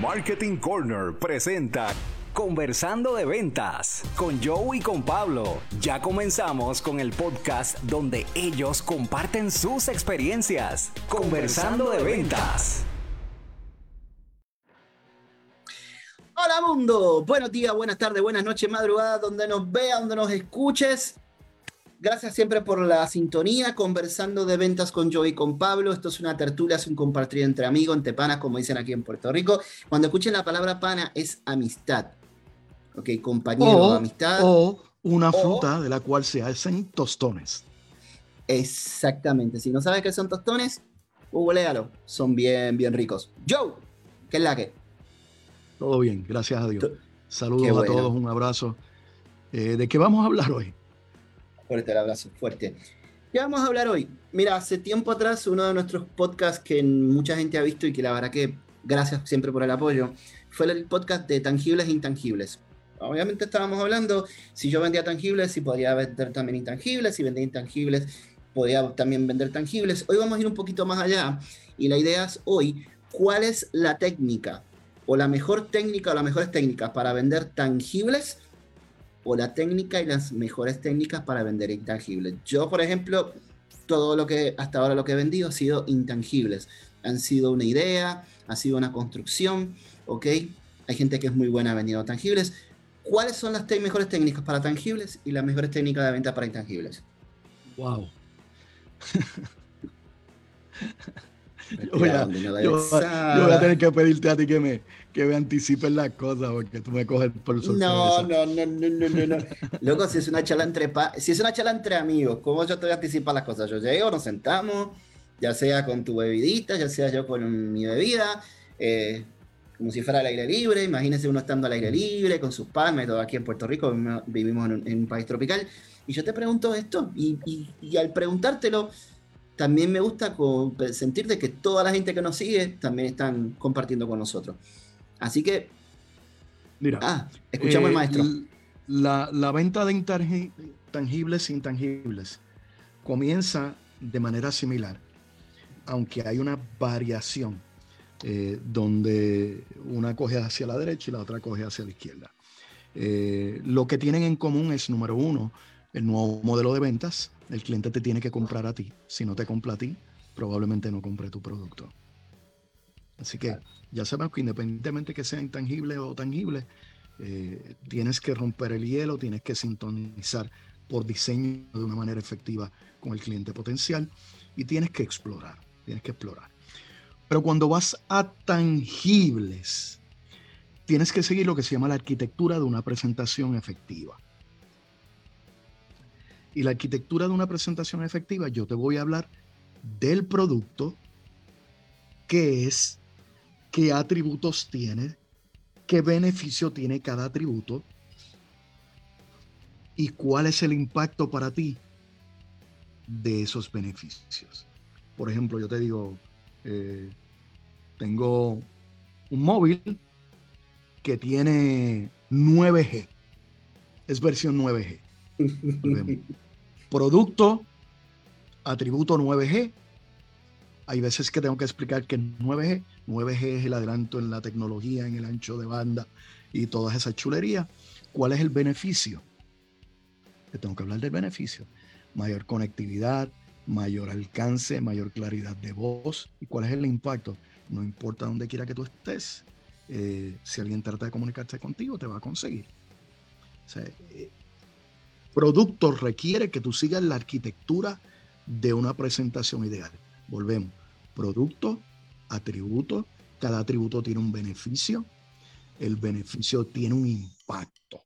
Marketing Corner presenta Conversando de Ventas con Joe y con Pablo. Ya comenzamos con el podcast donde ellos comparten sus experiencias. Conversando de Ventas. Hola mundo, buenos días, buenas tardes, buenas noches, madrugada, donde nos vea, donde nos escuches. Gracias siempre por la sintonía, conversando de ventas con Joey y con Pablo. Esto es una tertulia, es un compartir entre amigos, entre panas, como dicen aquí en Puerto Rico. Cuando escuchen la palabra pana, es amistad. Ok, compañero, o, amistad. O una o- fruta de la cual se hacen tostones. Exactamente. Si no sabes qué son tostones, googlealo. Son bien, bien ricos. Joe, ¿qué es la que? Todo bien, gracias a Dios. Saludos a todos, un abrazo. Eh, ¿De qué vamos a hablar hoy? Fuerte el abrazo, fuerte. ¿Qué vamos a hablar hoy? Mira, hace tiempo atrás uno de nuestros podcasts que mucha gente ha visto y que la verdad que gracias siempre por el apoyo, fue el podcast de tangibles e intangibles. Obviamente estábamos hablando, si yo vendía tangibles, si podría vender también intangibles, si vendía intangibles, podía también vender tangibles. Hoy vamos a ir un poquito más allá y la idea es hoy, ¿cuál es la técnica o la mejor técnica o las mejores técnicas para vender tangibles o la técnica y las mejores técnicas para vender intangibles. Yo, por ejemplo, todo lo que hasta ahora lo que he vendido ha sido intangibles. Han sido una idea, ha sido una construcción, ¿ok? Hay gente que es muy buena vendiendo tangibles. ¿Cuáles son las mejores técnicas para tangibles y las mejores técnicas de venta para intangibles? Wow. Yo voy, a, yo- esa- yo voy a tener que pedirte a ti que me, que me anticipes las cosas porque tú me coges por sorpresa. No, no, no, no, no, no, no. Loco, si es una charla entre pa- si es una charla entre amigos, ¿cómo yo te voy a anticipar las cosas? Yo llego, nos sentamos, ya sea con tu bebidita, ya sea yo con mi bebida, eh, como si fuera al aire libre. Imagínense uno estando al aire libre, con sus palmas y todo aquí en Puerto Rico, vivimos- vivimos en un, en un país tropical. Y yo te pregunto esto, y, y- y al preguntártelo, también me gusta sentir de que toda la gente que nos sigue también están compartiendo con nosotros. Así que, Mira, ah, escuchamos eh, al maestro. La, la venta de intangi- tangibles e intangibles comienza de manera similar, aunque hay una variación eh, donde una coge hacia la derecha y la otra coge hacia la izquierda. Eh, lo que tienen en común es, número uno, el nuevo modelo de ventas. El cliente te tiene que comprar a ti. Si no te compra a ti, probablemente no compre tu producto. Así que ya sabemos que independientemente que sea intangible o tangible, eh, tienes que romper el hielo, tienes que sintonizar por diseño de una manera efectiva con el cliente potencial y tienes que explorar, tienes que explorar. Pero cuando vas a tangibles, tienes que seguir lo que se llama la arquitectura de una presentación efectiva. Y la arquitectura de una presentación efectiva, yo te voy a hablar del producto, qué es, qué atributos tiene, qué beneficio tiene cada atributo y cuál es el impacto para ti de esos beneficios. Por ejemplo, yo te digo, eh, tengo un móvil que tiene 9G, es versión 9G. Producto, atributo 9G. Hay veces que tengo que explicar que 9G, 9G es el adelanto en la tecnología, en el ancho de banda y todas esas chulerías. ¿Cuál es el beneficio? Te tengo que hablar del beneficio. Mayor conectividad, mayor alcance, mayor claridad de voz. ¿Y cuál es el impacto? No importa dónde quiera que tú estés, eh, si alguien trata de comunicarse contigo, te va a conseguir. O sea, eh, producto requiere que tú sigas la arquitectura de una presentación ideal. Volvemos. Producto, atributo, cada atributo tiene un beneficio, el beneficio tiene un impacto.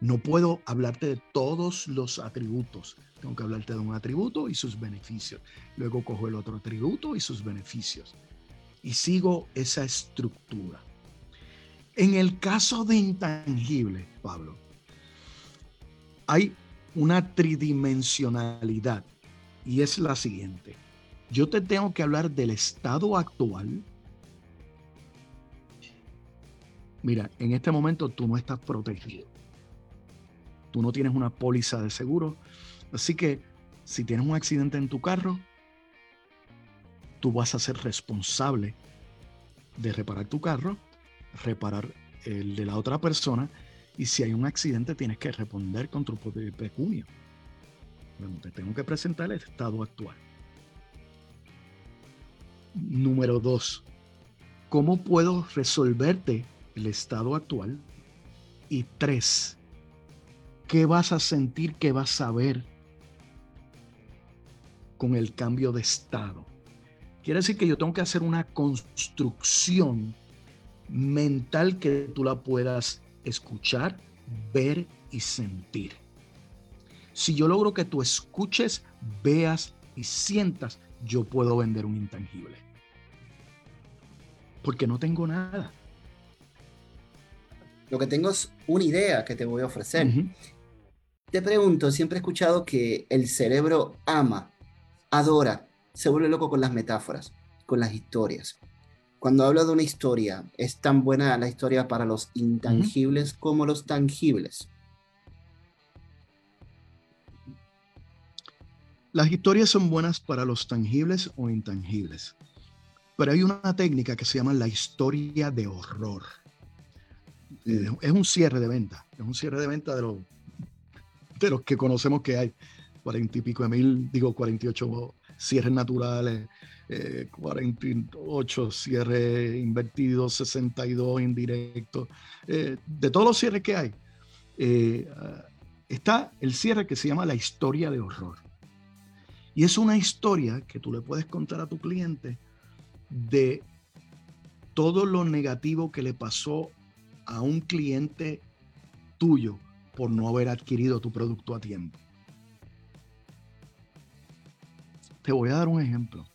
No puedo hablarte de todos los atributos. Tengo que hablarte de un atributo y sus beneficios. Luego cojo el otro atributo y sus beneficios. Y sigo esa estructura. En el caso de intangible, Pablo, hay una tridimensionalidad y es la siguiente. Yo te tengo que hablar del estado actual. Mira, en este momento tú no estás protegido. Tú no tienes una póliza de seguro. Así que si tienes un accidente en tu carro, tú vas a ser responsable de reparar tu carro, reparar el de la otra persona y si hay un accidente tienes que responder con tu pecunio. Bueno, te tengo que presentar el estado actual. Número dos, ¿cómo puedo resolverte el estado actual? Y tres, ¿qué vas a sentir, qué vas a ver con el cambio de estado? Quiere decir que yo tengo que hacer una construcción mental que tú la puedas escuchar, ver y sentir. Si yo logro que tú escuches, veas y sientas, yo puedo vender un intangible. Porque no tengo nada. Lo que tengo es una idea que te voy a ofrecer. Te pregunto, siempre he escuchado que el cerebro ama, adora, se vuelve loco con las metáforas, con las historias. Cuando hablo de una historia, es tan buena la historia para los intangibles como los tangibles. Las historias son buenas para los tangibles o intangibles, pero hay una técnica que se llama la historia de horror. Es un cierre de venta, es un cierre de venta de los, de los que conocemos que hay, cuarenta y pico de mil, digo 48 cierres naturales, 48 eh, cierres invertidos, 62 indirectos, eh, de todos los cierres que hay. está el cierre que se llama la historia de horror. Y es una historia que tú le puedes contar a tu cliente de todo lo negativo que le pasó a un cliente tuyo por no haber adquirido tu producto a tiempo. Te voy a dar un ejemplo.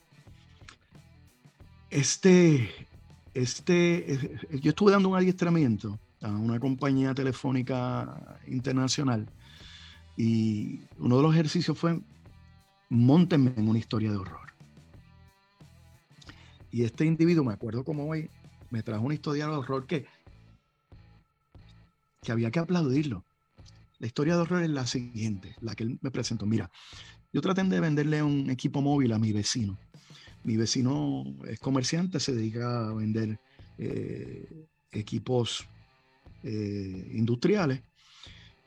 Este, este, eh, yo estuve dando un adiestramiento a una compañía telefónica internacional y uno de los ejercicios fue montenme en una historia de horror. Y este individuo, me acuerdo como hoy, me trajo una historia de horror que, que había que aplaudirlo. La historia de horror es la siguiente, la que él me presentó. Mira, yo traté de venderle un equipo móvil a mi vecino. Mi vecino es comerciante, se dedica a vender eh, equipos eh, industriales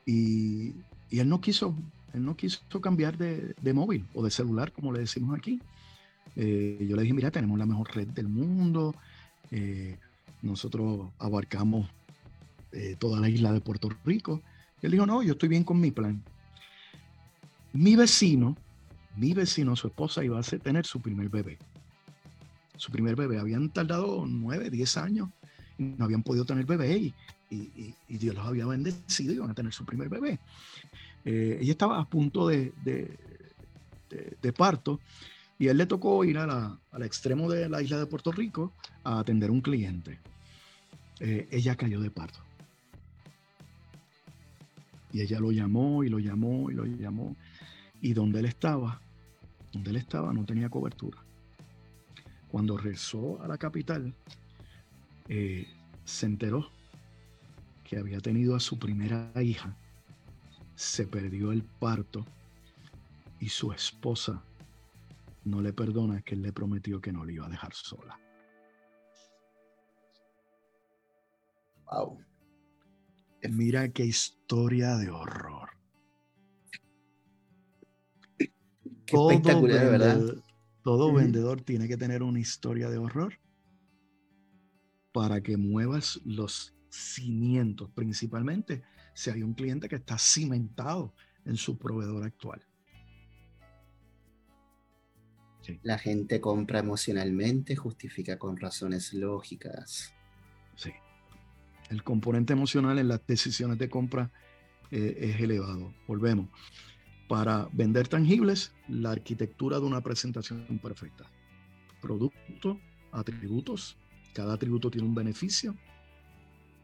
y, él no quiso él no quiso cambiar de, móvil o de celular, como le decimos aquí. Eh, yo le dije, mira, tenemos la mejor red del mundo. Nosotros abarcamos toda la isla de Puerto Rico. Él dijo, no, yo estoy bien con mi plan. Mi vecino, mi vecino, su esposa iba a tener su primer bebé. Su primer bebé. Habían tardado nueve, diez años y no habían podido tener bebé y, y Dios los había bendecido y iban a tener su primer bebé. Eh, ella estaba a punto de, parto y a él le tocó ir al extremo de la isla de Puerto Rico a atender un cliente. Eh, ella cayó de parto. Y ella lo llamó y lo llamó y lo llamó. Y donde él estaba, donde él estaba no tenía cobertura. Cuando rezó a la capital, eh, se enteró que había tenido a su primera hija se perdió el parto y su esposa no le perdona que él le prometió que no le iba a dejar sola. Wow. Mira qué historia de horror. Espectacular, ¿verdad? Todo vendedor tiene que tener una historia de horror para que muevas los cimientos, principalmente si hay un cliente que está cimentado en su proveedor actual. La gente compra emocionalmente, justifica con razones lógicas. Sí. El componente emocional en las decisiones de compra eh, es elevado. Volvemos. Para vender tangibles, la arquitectura de una presentación perfecta. Producto, atributos. Cada atributo tiene un beneficio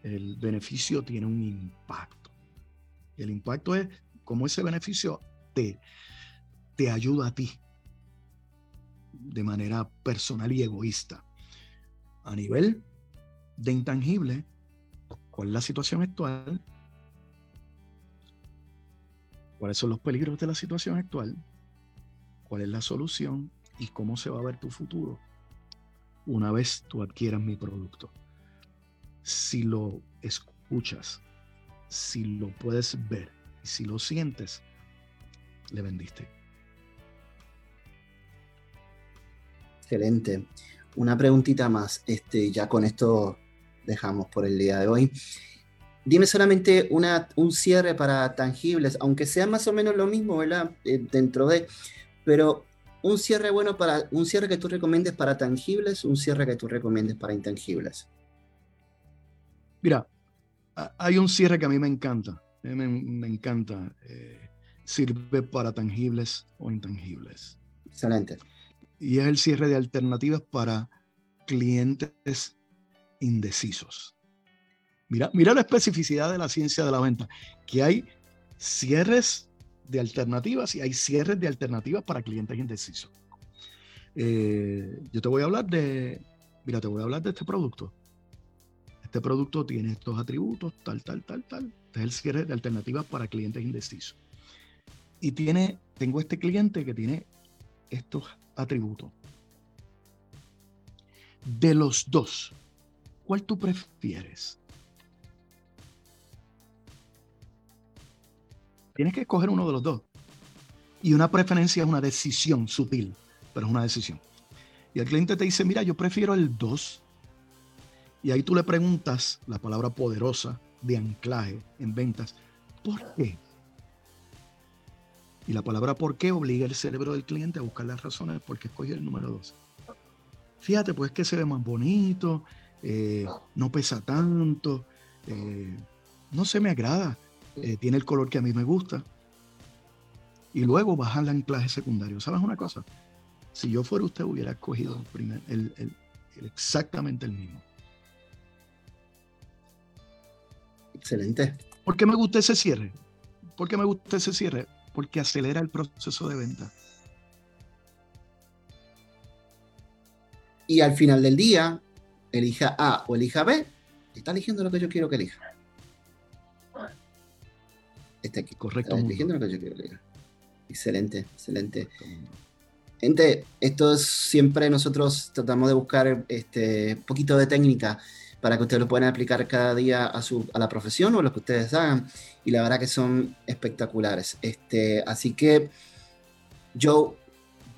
el beneficio tiene un impacto. el impacto es cómo ese beneficio te, te ayuda a ti de manera personal y egoísta. A nivel de intangible, ¿cuál es la situación actual? ¿Cuáles son los peligros de la situación actual? ¿Cuál es la solución? ¿Y cómo se va a ver tu futuro? una vez tú adquieras mi producto. Si lo escuchas, si lo puedes ver y si lo sientes, le vendiste. Excelente. Una preguntita más, este, ya con esto dejamos por el día de hoy. Dime solamente una, un cierre para tangibles, aunque sea más o menos lo mismo, ¿verdad? Eh, dentro de, pero un cierre bueno para, un cierre que tú recomiendes para tangibles, un cierre que tú recomiendes para intangibles. Mira, hay un cierre que a mí me encanta, me, me encanta. Eh, sirve para tangibles o intangibles. Excelente. Y es el cierre de alternativas para clientes indecisos. Mira, mira la especificidad de la ciencia de la venta, que hay cierres de alternativas y hay cierres de alternativas para clientes indecisos. Eh, yo te voy a hablar de, mira, te voy a hablar de este producto. Este producto tiene estos atributos, tal, tal, tal, tal. Este es el cierre de alternativas para clientes indecisos. Y tiene, tengo este cliente que tiene estos atributos. De los dos, ¿cuál tú prefieres? Tienes que escoger uno de los dos. Y una preferencia es una decisión sutil, pero es una decisión. Y el cliente te dice, mira, yo prefiero el 2. Y ahí tú le preguntas la palabra poderosa de anclaje en ventas. ¿Por qué? Y la palabra por qué obliga el cerebro del cliente a buscar las razones por qué escogió el número 2. Fíjate, pues que se ve más bonito, eh, no pesa tanto, eh, no se me agrada, eh, tiene el color que a mí me gusta. Y luego baja el anclaje secundario. ¿Sabes una cosa? Si yo fuera usted, hubiera escogido el, exactamente el mismo. Excelente. ¿Por qué me gusta ese cierre? ¿Por qué me gusta ese cierre? Porque acelera el proceso de venta. Y al final del día, elija A o elija B, está eligiendo lo que yo quiero que elija. Este aquí. Correcto. que elija. Excelente, excelente. Gente, esto es siempre nosotros tratamos de buscar este un poquito de técnica para que ustedes lo puedan aplicar cada día a, su, a la profesión o lo que ustedes hagan. Y la verdad que son espectaculares. Este, así que, Joe,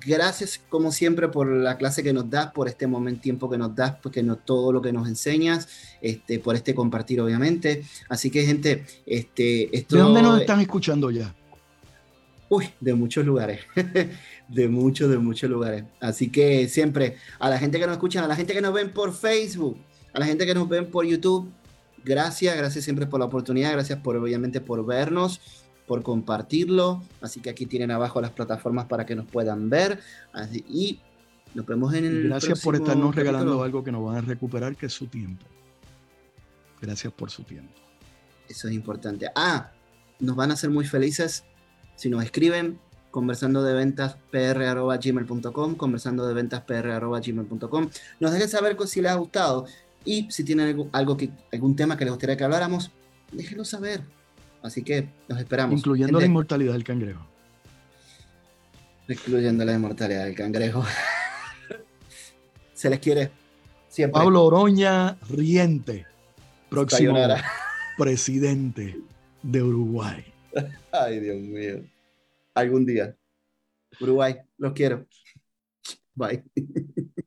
gracias como siempre por la clase que nos das, por este momento tiempo que nos das, porque no todo lo que nos enseñas, este, por este compartir obviamente. Así que gente, este, esto, ¿de dónde nos están escuchando ya? Uy, de muchos lugares, de muchos, de muchos lugares. Así que siempre a la gente que nos escuchan, a la gente que nos ven por Facebook, a la gente que nos ven por YouTube, gracias, gracias siempre por la oportunidad, gracias por obviamente por vernos por compartirlo. Así que aquí tienen abajo las plataformas para que nos puedan ver. y nos vemos en el. Gracias por estarnos regalando algo que nos van a recuperar, que es su tiempo. Gracias por su tiempo. Eso es importante. Ah, nos van a hacer muy felices si nos escriben conversando de ventas pr.gmail.com, conversando de ventas pr.gmail.com. Nos dejen saber si les ha gustado y si tienen algo que, algún tema que les gustaría que habláramos, déjenlo saber Así que nos esperamos. Incluyendo la inmortalidad del cangrejo. Incluyendo la inmortalidad del cangrejo. Se les quiere. Siempre. Pablo Oroña Riente, próximo presidente de Uruguay. Ay, Dios mío. Algún día. Uruguay, los quiero. Bye.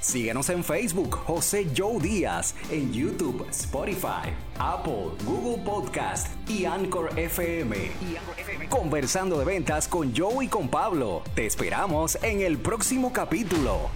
Síguenos en Facebook, José Joe Díaz, en YouTube, Spotify, Apple, Google Podcast y Anchor FM. Conversando de ventas con Joe y con Pablo. Te esperamos en el próximo capítulo.